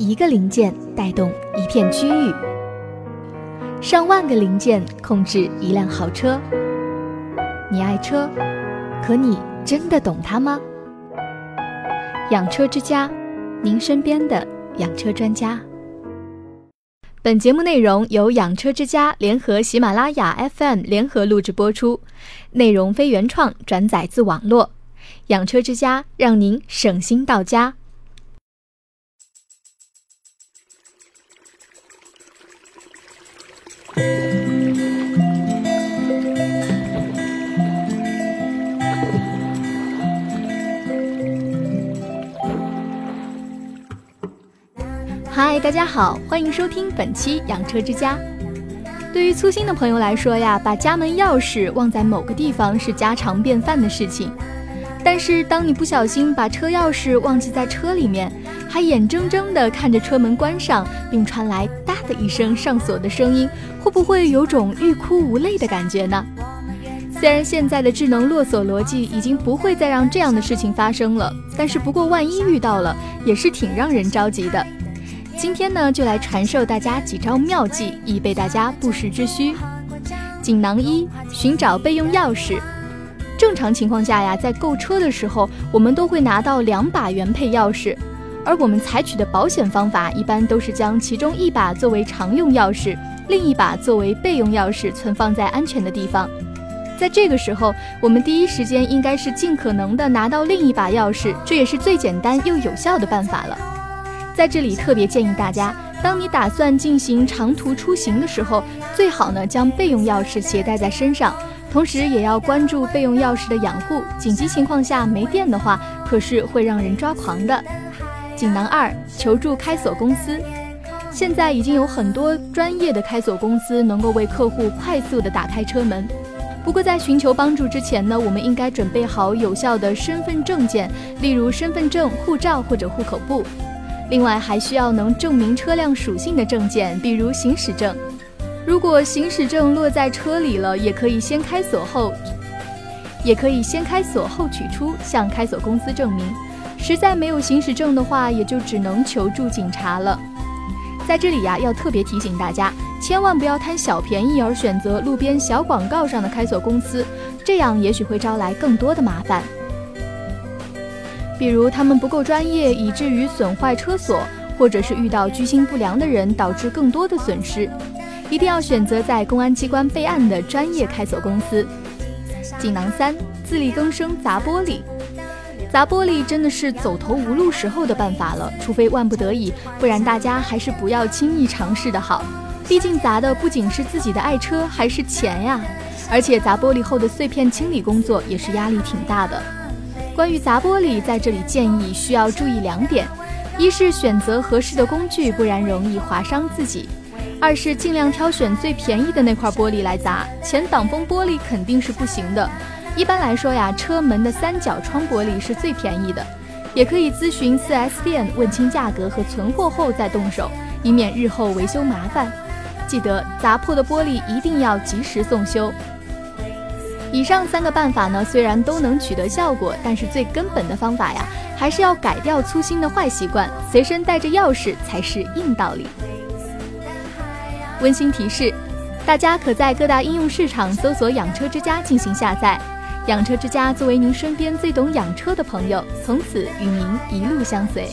一个零件带动一片区域，上万个零件控制一辆豪车。你爱车，可你真的懂它吗？养车之家，您身边的养车专家。本节目内容由养车之家联合喜马拉雅 FM 联合录制播出，内容非原创，转载自网络。养车之家让您省心到家。嗨，大家好，欢迎收听本期养车之家。对于粗心的朋友来说呀，把家门钥匙忘在某个地方是家常便饭的事情。但是，当你不小心把车钥匙忘记在车里面，还眼睁睁地看着车门关上，并传来“哒”的一声上锁的声音，会不会有种欲哭无泪的感觉呢？虽然现在的智能落锁逻辑已经不会再让这样的事情发生了，但是不过万一遇到了，也是挺让人着急的。今天呢，就来传授大家几招妙计，以备大家不时之需。锦囊一：寻找备用钥匙。正常情况下呀，在购车的时候，我们都会拿到两把原配钥匙，而我们采取的保险方法一般都是将其中一把作为常用钥匙，另一把作为备用钥匙存放在安全的地方。在这个时候，我们第一时间应该是尽可能的拿到另一把钥匙，这也是最简单又有效的办法了。在这里特别建议大家，当你打算进行长途出行的时候，最好呢将备用钥匙携带在身上。同时也要关注备用钥匙的养护，紧急情况下没电的话，可是会让人抓狂的。锦囊二：求助开锁公司。现在已经有很多专业的开锁公司能够为客户快速的打开车门。不过在寻求帮助之前呢，我们应该准备好有效的身份证件，例如身份证、护照或者户口簿。另外还需要能证明车辆属性的证件，比如行驶证。如果行驶证落在车里了，也可以先开锁后，也可以先开锁后取出，向开锁公司证明。实在没有行驶证的话，也就只能求助警察了。在这里呀，要特别提醒大家，千万不要贪小便宜而选择路边小广告上的开锁公司，这样也许会招来更多的麻烦。比如他们不够专业，以至于损坏车锁，或者是遇到居心不良的人，导致更多的损失。一定要选择在公安机关备案的专业开锁公司。锦囊三：自力更生砸玻璃。砸玻璃真的是走投无路时候的办法了，除非万不得已，不然大家还是不要轻易尝试的好。毕竟砸的不仅是自己的爱车，还是钱呀。而且砸玻璃后的碎片清理工作也是压力挺大的。关于砸玻璃，在这里建议需要注意两点：一是选择合适的工具，不然容易划伤自己。二是尽量挑选最便宜的那块玻璃来砸，前挡风玻璃肯定是不行的。一般来说呀，车门的三角窗玻璃是最便宜的，也可以咨询 4S 店问清价格和存货后再动手，以免日后维修麻烦。记得砸破的玻璃一定要及时送修。以上三个办法呢，虽然都能取得效果，但是最根本的方法呀，还是要改掉粗心的坏习惯，随身带着钥匙才是硬道理。温馨提示：大家可在各大应用市场搜索“养车之家”进行下载。养车之家作为您身边最懂养车的朋友，从此与您一路相随。